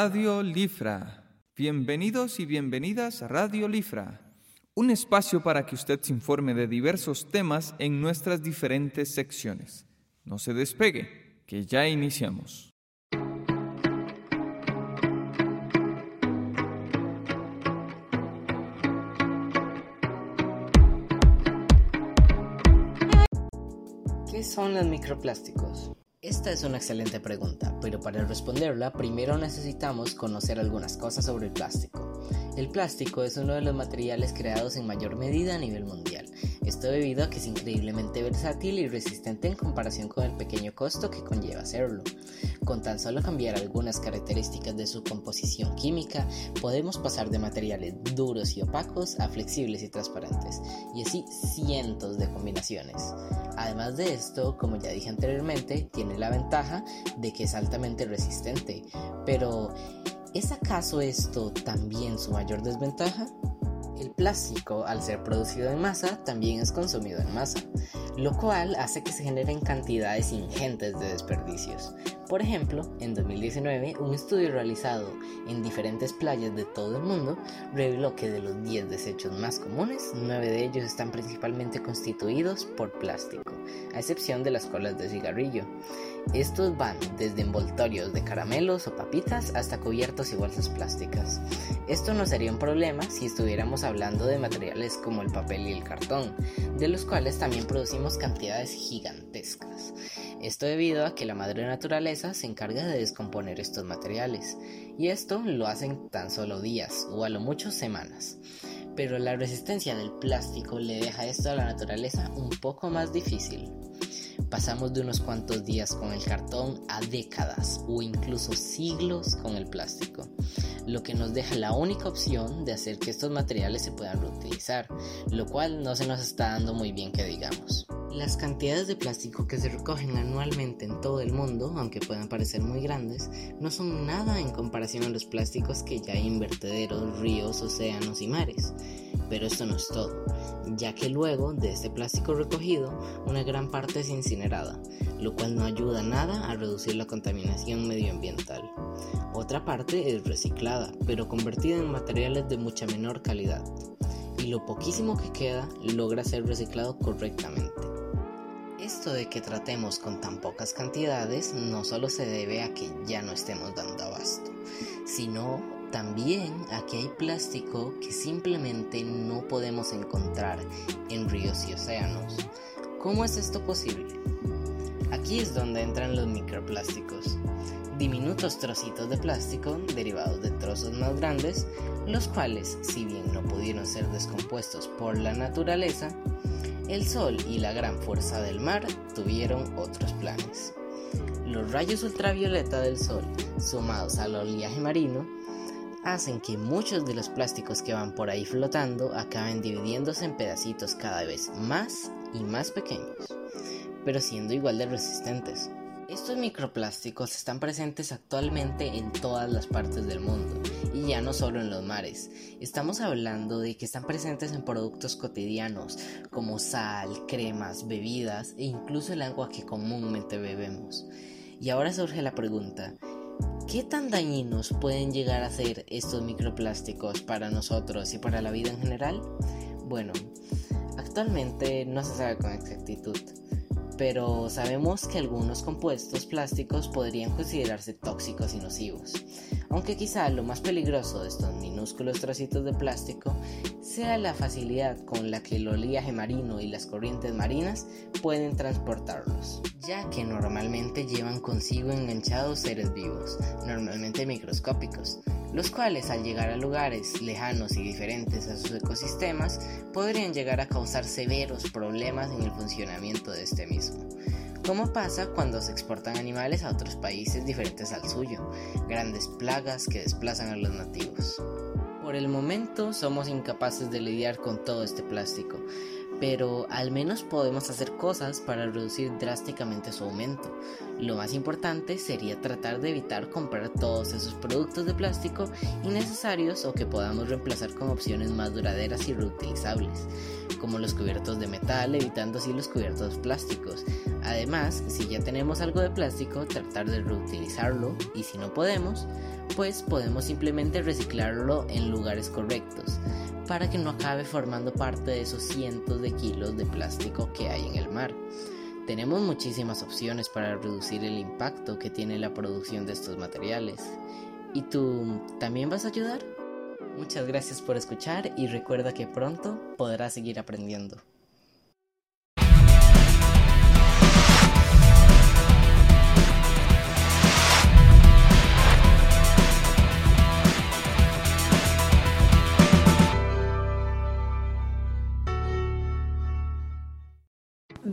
Radio Lifra. Bienvenidos y bienvenidas a Radio Lifra, un espacio para que usted se informe de diversos temas en nuestras diferentes secciones. No se despegue, que ya iniciamos. ¿Qué son los microplásticos? Esta es una excelente pregunta, pero para responderla primero necesitamos conocer algunas cosas sobre el plástico. El plástico es uno de los materiales creados en mayor medida a nivel mundial. Esto debido a que es increíblemente versátil y resistente en comparación con el pequeño costo que conlleva hacerlo. Con tan solo cambiar algunas características de su composición química, podemos pasar de materiales duros y opacos a flexibles y transparentes, y así cientos de combinaciones. Además de esto, como ya dije anteriormente, tiene la ventaja de que es altamente resistente, pero ¿es acaso esto también su mayor desventaja? El plástico, al ser producido en masa, también es consumido en masa, lo cual hace que se generen cantidades ingentes de desperdicios. Por ejemplo, en 2019, un estudio realizado en diferentes playas de todo el mundo reveló que de los 10 desechos más comunes, 9 de ellos están principalmente constituidos por plástico, a excepción de las colas de cigarrillo. Estos van desde envoltorios de caramelos o papitas hasta cubiertos y bolsas plásticas. Esto no sería un problema si estuviéramos hablando de materiales como el papel y el cartón, de los cuales también producimos cantidades gigantescas. Esto debido a que la madre naturaleza se encarga de descomponer estos materiales, y esto lo hacen tan solo días o a lo mucho semanas. Pero la resistencia del plástico le deja esto a la naturaleza un poco más difícil. Pasamos de unos cuantos días con el cartón a décadas o incluso siglos con el plástico, lo que nos deja la única opción de hacer que estos materiales se puedan reutilizar, lo cual no se nos está dando muy bien que digamos. Las cantidades de plástico que se recogen anualmente en todo el mundo, aunque puedan parecer muy grandes, no son nada en comparación a los plásticos que ya hay en vertederos, ríos, océanos y mares. Pero esto no es todo, ya que luego de este plástico recogido, una gran parte es incinerada, lo cual no ayuda nada a reducir la contaminación medioambiental. Otra parte es reciclada, pero convertida en materiales de mucha menor calidad. Y lo poquísimo que queda logra ser reciclado correctamente. Esto de que tratemos con tan pocas cantidades no solo se debe a que ya no estemos dando abasto, sino también a que hay plástico que simplemente no podemos encontrar en ríos y océanos. ¿Cómo es esto posible? Aquí es donde entran los microplásticos, diminutos trocitos de plástico derivados de trozos más grandes, los cuales, si bien no pudieron ser descompuestos por la naturaleza, el sol y la gran fuerza del mar tuvieron otros planes. Los rayos ultravioleta del sol, sumados al oleaje marino, hacen que muchos de los plásticos que van por ahí flotando acaben dividiéndose en pedacitos cada vez más y más pequeños, pero siendo igual de resistentes. Estos microplásticos están presentes actualmente en todas las partes del mundo y ya no solo en los mares. Estamos hablando de que están presentes en productos cotidianos como sal, cremas, bebidas e incluso el agua que comúnmente bebemos. Y ahora surge la pregunta, ¿qué tan dañinos pueden llegar a ser estos microplásticos para nosotros y para la vida en general? Bueno, actualmente no se sabe con exactitud pero sabemos que algunos compuestos plásticos podrían considerarse tóxicos y nocivos, aunque quizá lo más peligroso de estos minúsculos trocitos de plástico sea la facilidad con la que el oleaje marino y las corrientes marinas pueden transportarlos, ya que normalmente llevan consigo enganchados seres vivos, normalmente microscópicos, los cuales al llegar a lugares lejanos y diferentes a sus ecosistemas podrían llegar a causar severos problemas en el funcionamiento de este mismo. Como pasa cuando se exportan animales a otros países diferentes al suyo, grandes plagas que desplazan a los nativos. Por el momento somos incapaces de lidiar con todo este plástico, pero al menos podemos hacer cosas para reducir drásticamente su aumento. Lo más importante sería tratar de evitar comprar todos esos productos de plástico innecesarios o que podamos reemplazar con opciones más duraderas y reutilizables, como los cubiertos de metal, evitando así los cubiertos plásticos. Además, si ya tenemos algo de plástico, tratar de reutilizarlo y si no podemos, pues podemos simplemente reciclarlo en lugares correctos para que no acabe formando parte de esos cientos de kilos de plástico que hay en el mar. Tenemos muchísimas opciones para reducir el impacto que tiene la producción de estos materiales. ¿Y tú también vas a ayudar? Muchas gracias por escuchar y recuerda que pronto podrás seguir aprendiendo.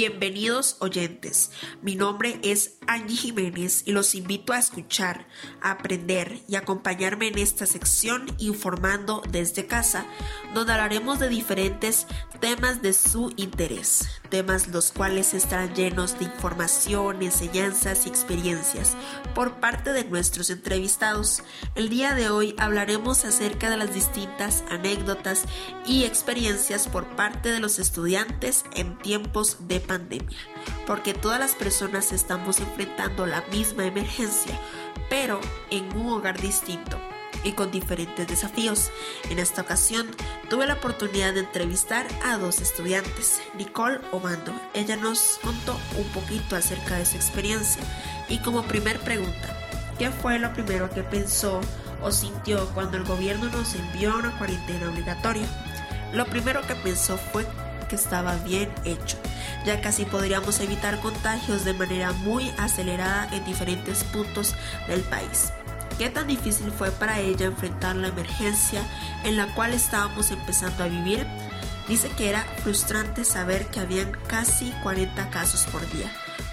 Bienvenidos oyentes, mi nombre es Angie Jiménez y los invito a escuchar, aprender y acompañarme en esta sección informando desde casa, donde hablaremos de diferentes temas de su interés, temas los cuales estarán llenos de información, enseñanzas y experiencias por parte de nuestros entrevistados. El día de hoy hablaremos acerca de las distintas anécdotas y experiencias por parte de los estudiantes en tiempos de pandemia, porque todas las personas estamos enfrentando la misma emergencia, pero en un hogar distinto y con diferentes desafíos. En esta ocasión tuve la oportunidad de entrevistar a dos estudiantes, Nicole Obando. Ella nos contó un poquito acerca de su experiencia y como primer pregunta, ¿qué fue lo primero que pensó o sintió cuando el gobierno nos envió a una cuarentena obligatoria? Lo primero que pensó fue que estaba bien hecho, ya que así podríamos evitar contagios de manera muy acelerada en diferentes puntos del país. ¿Qué tan difícil fue para ella enfrentar la emergencia en la cual estábamos empezando a vivir? Dice que era frustrante saber que habían casi 40 casos por día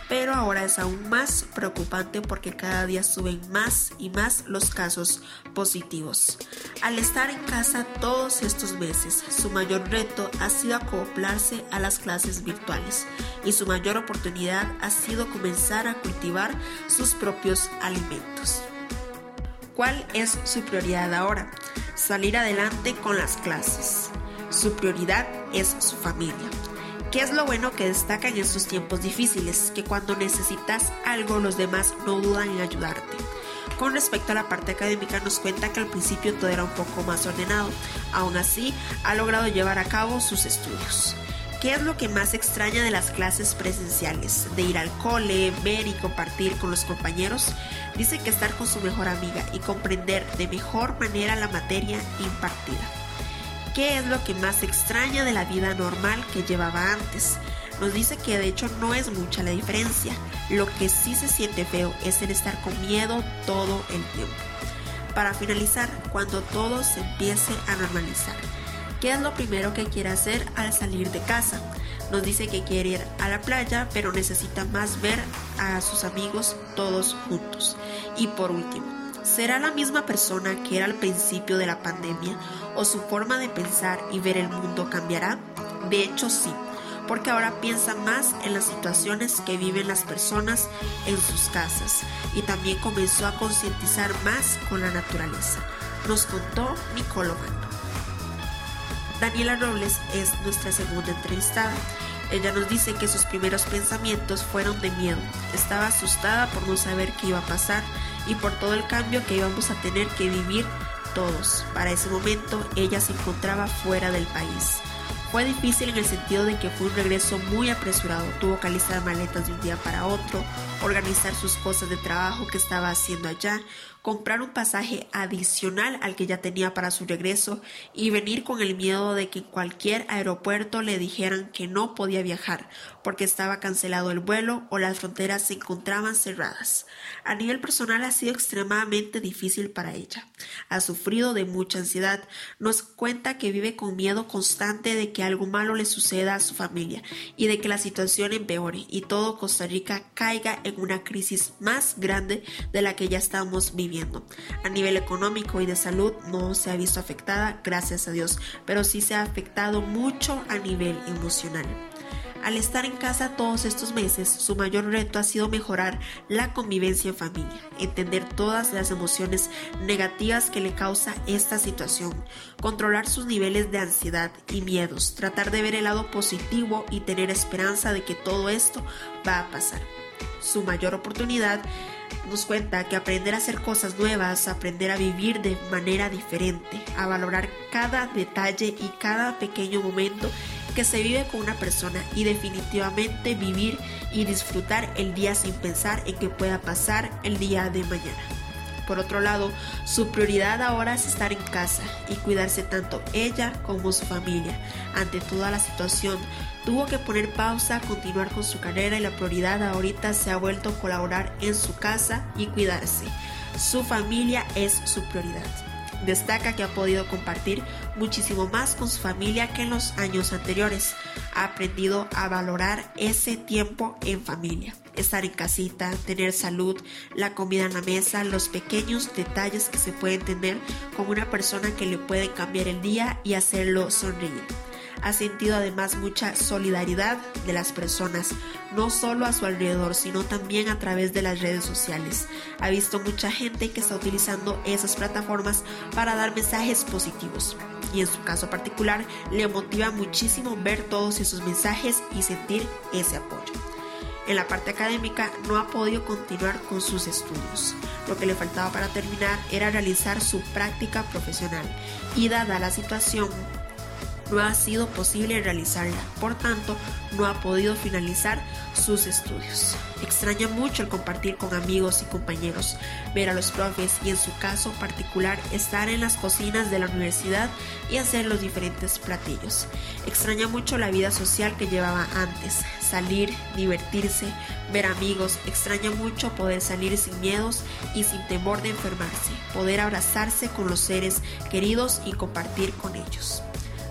pero ahora es aún más preocupante porque cada día suben más y más los casos positivos. Al estar en casa todos estos meses, su mayor reto ha sido acoplarse a las clases virtuales y su mayor oportunidad ha sido comenzar a cultivar sus propios alimentos. ¿Cuál es su prioridad ahora? Salir adelante con las clases. Su prioridad es su familia. ¿Qué es lo bueno que destaca en estos tiempos difíciles? Que cuando necesitas algo los demás no dudan en ayudarte. Con respecto a la parte académica nos cuenta que al principio todo era un poco más ordenado, aún así ha logrado llevar a cabo sus estudios. ¿Qué es lo que más extraña de las clases presenciales? De ir al cole, ver y compartir con los compañeros. Dice que estar con su mejor amiga y comprender de mejor manera la materia impartida qué es lo que más extraña de la vida normal que llevaba antes. Nos dice que de hecho no es mucha la diferencia. Lo que sí se siente feo es el estar con miedo todo el tiempo. Para finalizar, cuando todo se empiece a normalizar, ¿qué es lo primero que quiere hacer al salir de casa? Nos dice que quiere ir a la playa, pero necesita más ver a sus amigos todos juntos. Y por último, ¿Será la misma persona que era al principio de la pandemia o su forma de pensar y ver el mundo cambiará? De hecho sí, porque ahora piensa más en las situaciones que viven las personas en sus casas y también comenzó a concientizar más con la naturaleza. Nos contó Nicolo Daniela Robles es nuestra segunda entrevistada. Ella nos dice que sus primeros pensamientos fueron de miedo. Estaba asustada por no saber qué iba a pasar y por todo el cambio que íbamos a tener que vivir todos. Para ese momento ella se encontraba fuera del país. Fue difícil en el sentido de que fue un regreso muy apresurado. Tuvo que alistar maletas de un día para otro, organizar sus cosas de trabajo que estaba haciendo allá, comprar un pasaje adicional al que ya tenía para su regreso y venir con el miedo de que en cualquier aeropuerto le dijeran que no podía viajar porque estaba cancelado el vuelo o las fronteras se encontraban cerradas. A nivel personal ha sido extremadamente difícil para ella. Ha sufrido de mucha ansiedad. Nos cuenta que vive con miedo constante de que algo malo le suceda a su familia y de que la situación empeore y todo Costa Rica caiga en una crisis más grande de la que ya estamos viviendo. A nivel económico y de salud no se ha visto afectada, gracias a Dios, pero sí se ha afectado mucho a nivel emocional. Al estar en casa todos estos meses, su mayor reto ha sido mejorar la convivencia en familia, entender todas las emociones negativas que le causa esta situación, controlar sus niveles de ansiedad y miedos, tratar de ver el lado positivo y tener esperanza de que todo esto va a pasar. Su mayor oportunidad nos cuenta que aprender a hacer cosas nuevas, aprender a vivir de manera diferente, a valorar cada detalle y cada pequeño momento que se vive con una persona y definitivamente vivir y disfrutar el día sin pensar en que pueda pasar el día de mañana. Por otro lado, su prioridad ahora es estar en casa y cuidarse tanto ella como su familia. Ante toda la situación, tuvo que poner pausa, continuar con su carrera y la prioridad ahorita se ha vuelto colaborar en su casa y cuidarse. Su familia es su prioridad. Destaca que ha podido compartir muchísimo más con su familia que en los años anteriores. Ha aprendido a valorar ese tiempo en familia. Estar en casita, tener salud, la comida en la mesa, los pequeños detalles que se pueden tener con una persona que le puede cambiar el día y hacerlo sonreír ha sentido además mucha solidaridad de las personas, no solo a su alrededor, sino también a través de las redes sociales. Ha visto mucha gente que está utilizando esas plataformas para dar mensajes positivos. Y en su caso particular, le motiva muchísimo ver todos esos mensajes y sentir ese apoyo. En la parte académica no ha podido continuar con sus estudios. Lo que le faltaba para terminar era realizar su práctica profesional y dada la situación no ha sido posible realizarla, por tanto no ha podido finalizar sus estudios. Extraña mucho el compartir con amigos y compañeros, ver a los profes y en su caso particular estar en las cocinas de la universidad y hacer los diferentes platillos. Extraña mucho la vida social que llevaba antes, salir, divertirse, ver amigos, extraña mucho poder salir sin miedos y sin temor de enfermarse, poder abrazarse con los seres queridos y compartir con ellos.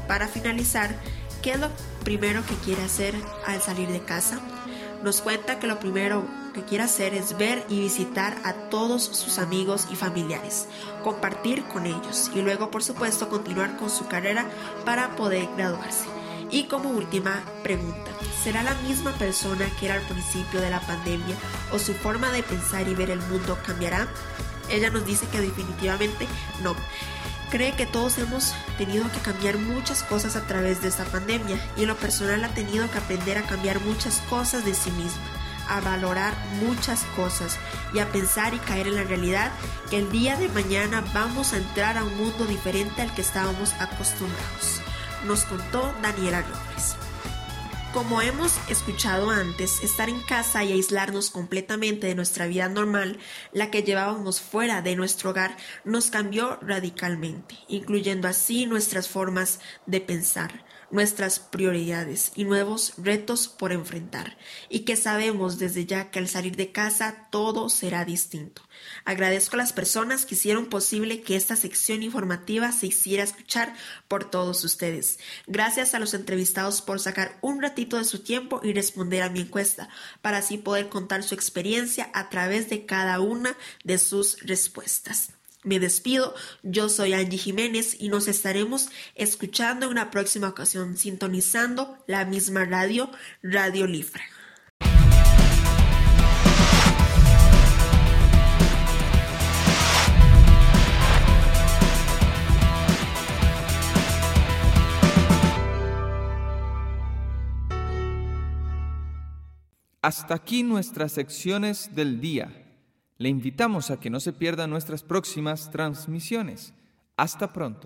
Para finalizar, ¿qué es lo primero que quiere hacer al salir de casa? Nos cuenta que lo primero que quiere hacer es ver y visitar a todos sus amigos y familiares, compartir con ellos y luego por supuesto continuar con su carrera para poder graduarse. Y como última pregunta, ¿será la misma persona que era al principio de la pandemia o su forma de pensar y ver el mundo cambiará? Ella nos dice que definitivamente no cree que todos hemos tenido que cambiar muchas cosas a través de esta pandemia y en lo personal ha tenido que aprender a cambiar muchas cosas de sí misma, a valorar muchas cosas y a pensar y caer en la realidad que el día de mañana vamos a entrar a un mundo diferente al que estábamos acostumbrados. Nos contó Daniela Robles. Como hemos escuchado antes, estar en casa y aislarnos completamente de nuestra vida normal, la que llevábamos fuera de nuestro hogar, nos cambió radicalmente, incluyendo así nuestras formas de pensar, nuestras prioridades y nuevos retos por enfrentar, y que sabemos desde ya que al salir de casa todo será distinto. Agradezco a las personas que hicieron posible que esta sección informativa se hiciera escuchar por todos ustedes. Gracias a los entrevistados por sacar un ratito de su tiempo y responder a mi encuesta, para así poder contar su experiencia a través de cada una de sus respuestas. Me despido, yo soy Angie Jiménez y nos estaremos escuchando en una próxima ocasión sintonizando la misma radio, Radio Lifra. Hasta aquí nuestras secciones del día. Le invitamos a que no se pierdan nuestras próximas transmisiones. Hasta pronto.